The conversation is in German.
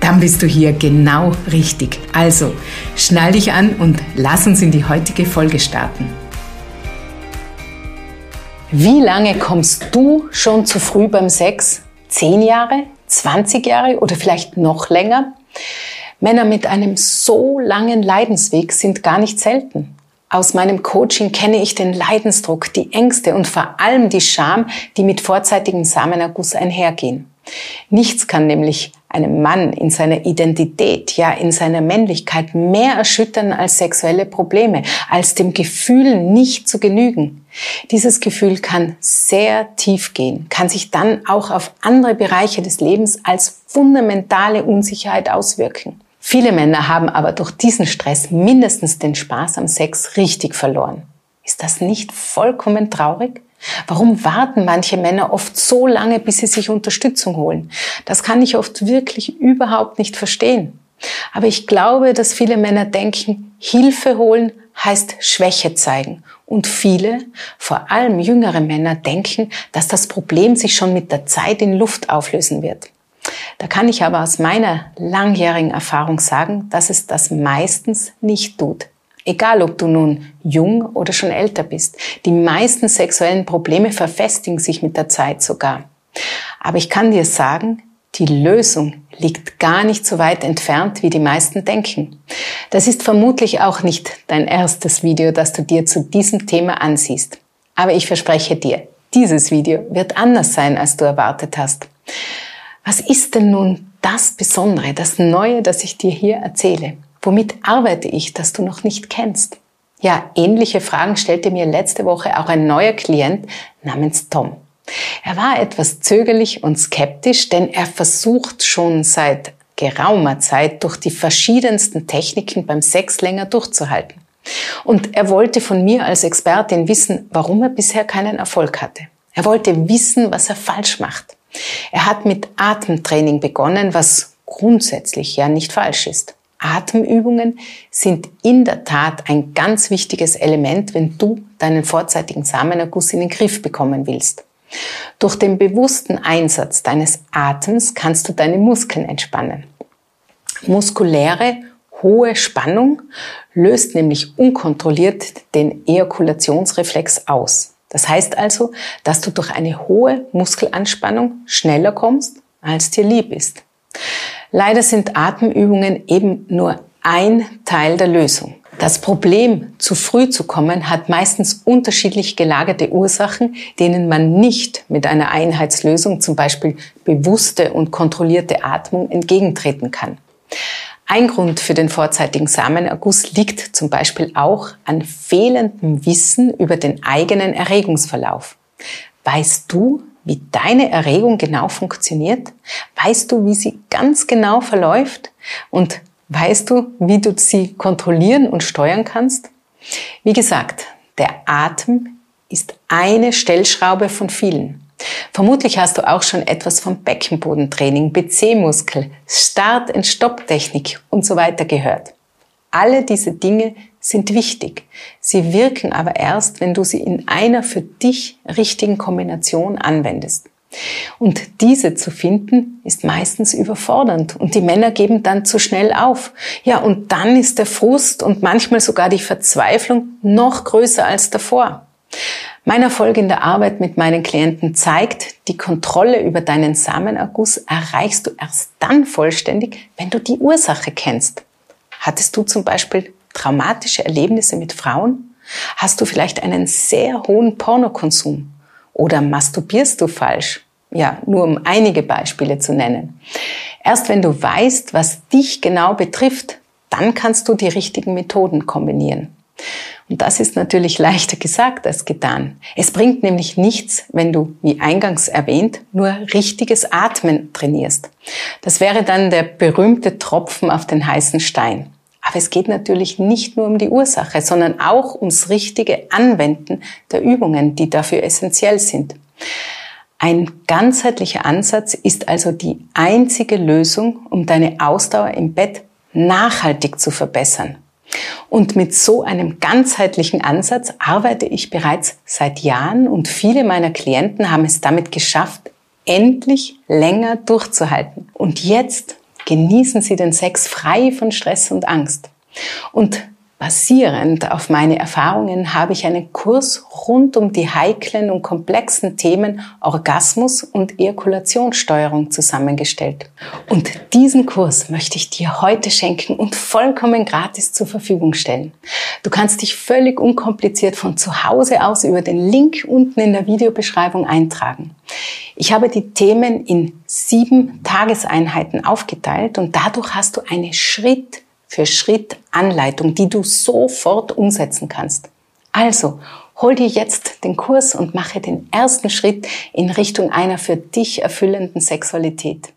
Dann bist du hier genau richtig. Also, schnall dich an und lass uns in die heutige Folge starten. Wie lange kommst du schon zu früh beim Sex? Zehn Jahre? 20 Jahre oder vielleicht noch länger? Männer mit einem so langen Leidensweg sind gar nicht selten. Aus meinem Coaching kenne ich den Leidensdruck, die Ängste und vor allem die Scham, die mit vorzeitigem Samenerguss einhergehen. Nichts kann nämlich einem Mann in seiner Identität, ja in seiner Männlichkeit mehr erschüttern als sexuelle Probleme, als dem Gefühl nicht zu genügen. Dieses Gefühl kann sehr tief gehen, kann sich dann auch auf andere Bereiche des Lebens als fundamentale Unsicherheit auswirken. Viele Männer haben aber durch diesen Stress mindestens den Spaß am Sex richtig verloren. Ist das nicht vollkommen traurig? Warum warten manche Männer oft so lange, bis sie sich Unterstützung holen? Das kann ich oft wirklich überhaupt nicht verstehen. Aber ich glaube, dass viele Männer denken, Hilfe holen heißt Schwäche zeigen. Und viele, vor allem jüngere Männer, denken, dass das Problem sich schon mit der Zeit in Luft auflösen wird. Da kann ich aber aus meiner langjährigen Erfahrung sagen, dass es das meistens nicht tut. Egal, ob du nun jung oder schon älter bist. Die meisten sexuellen Probleme verfestigen sich mit der Zeit sogar. Aber ich kann dir sagen, die Lösung liegt gar nicht so weit entfernt, wie die meisten denken. Das ist vermutlich auch nicht dein erstes Video, das du dir zu diesem Thema ansiehst. Aber ich verspreche dir, dieses Video wird anders sein, als du erwartet hast. Was ist denn nun das Besondere, das Neue, das ich dir hier erzähle? Womit arbeite ich, das du noch nicht kennst? Ja, ähnliche Fragen stellte mir letzte Woche auch ein neuer Klient namens Tom. Er war etwas zögerlich und skeptisch, denn er versucht schon seit geraumer Zeit durch die verschiedensten Techniken beim Sex länger durchzuhalten. Und er wollte von mir als Expertin wissen, warum er bisher keinen Erfolg hatte. Er wollte wissen, was er falsch macht. Er hat mit Atemtraining begonnen, was grundsätzlich ja nicht falsch ist. Atemübungen sind in der Tat ein ganz wichtiges Element, wenn du deinen vorzeitigen Samenerguss in den Griff bekommen willst. Durch den bewussten Einsatz deines Atems kannst du deine Muskeln entspannen. Muskuläre hohe Spannung löst nämlich unkontrolliert den Ejakulationsreflex aus. Das heißt also, dass du durch eine hohe Muskelanspannung schneller kommst, als dir lieb ist. Leider sind Atemübungen eben nur ein Teil der Lösung. Das Problem, zu früh zu kommen, hat meistens unterschiedlich gelagerte Ursachen, denen man nicht mit einer Einheitslösung, zum Beispiel bewusste und kontrollierte Atmung, entgegentreten kann. Ein Grund für den vorzeitigen Samenerguss liegt zum Beispiel auch an fehlendem Wissen über den eigenen Erregungsverlauf. Weißt du, wie deine Erregung genau funktioniert? Weißt du, wie sie ganz genau verläuft? Und weißt du, wie du sie kontrollieren und steuern kannst? Wie gesagt, der Atem ist eine Stellschraube von vielen. Vermutlich hast du auch schon etwas vom Beckenbodentraining, BC-Muskel, Start- und Stopptechnik und so weiter gehört. Alle diese Dinge sind wichtig. Sie wirken aber erst, wenn du sie in einer für dich richtigen Kombination anwendest. Und diese zu finden, ist meistens überfordernd und die Männer geben dann zu schnell auf. Ja, und dann ist der Frust und manchmal sogar die Verzweiflung noch größer als davor. Mein Erfolg in der Arbeit mit meinen Klienten zeigt, die Kontrolle über deinen Samenerguss erreichst du erst dann vollständig, wenn du die Ursache kennst. Hattest du zum Beispiel traumatische Erlebnisse mit Frauen? Hast du vielleicht einen sehr hohen Pornokonsum? Oder masturbierst du falsch? Ja, nur um einige Beispiele zu nennen. Erst wenn du weißt, was dich genau betrifft, dann kannst du die richtigen Methoden kombinieren. Und das ist natürlich leichter gesagt als getan. Es bringt nämlich nichts, wenn du, wie eingangs erwähnt, nur richtiges Atmen trainierst. Das wäre dann der berühmte Tropfen auf den heißen Stein. Aber es geht natürlich nicht nur um die Ursache, sondern auch ums richtige Anwenden der Übungen, die dafür essentiell sind. Ein ganzheitlicher Ansatz ist also die einzige Lösung, um deine Ausdauer im Bett nachhaltig zu verbessern. Und mit so einem ganzheitlichen Ansatz arbeite ich bereits seit Jahren und viele meiner Klienten haben es damit geschafft, endlich länger durchzuhalten. Und jetzt genießen sie den Sex frei von Stress und Angst. Und Basierend auf meine Erfahrungen habe ich einen Kurs rund um die heiklen und komplexen Themen Orgasmus und Ejakulationssteuerung zusammengestellt. Und diesen Kurs möchte ich dir heute schenken und vollkommen gratis zur Verfügung stellen. Du kannst dich völlig unkompliziert von zu Hause aus über den Link unten in der Videobeschreibung eintragen. Ich habe die Themen in sieben Tageseinheiten aufgeteilt und dadurch hast du eine Schritt für Schritt Anleitung, die du sofort umsetzen kannst. Also, hol dir jetzt den Kurs und mache den ersten Schritt in Richtung einer für dich erfüllenden Sexualität.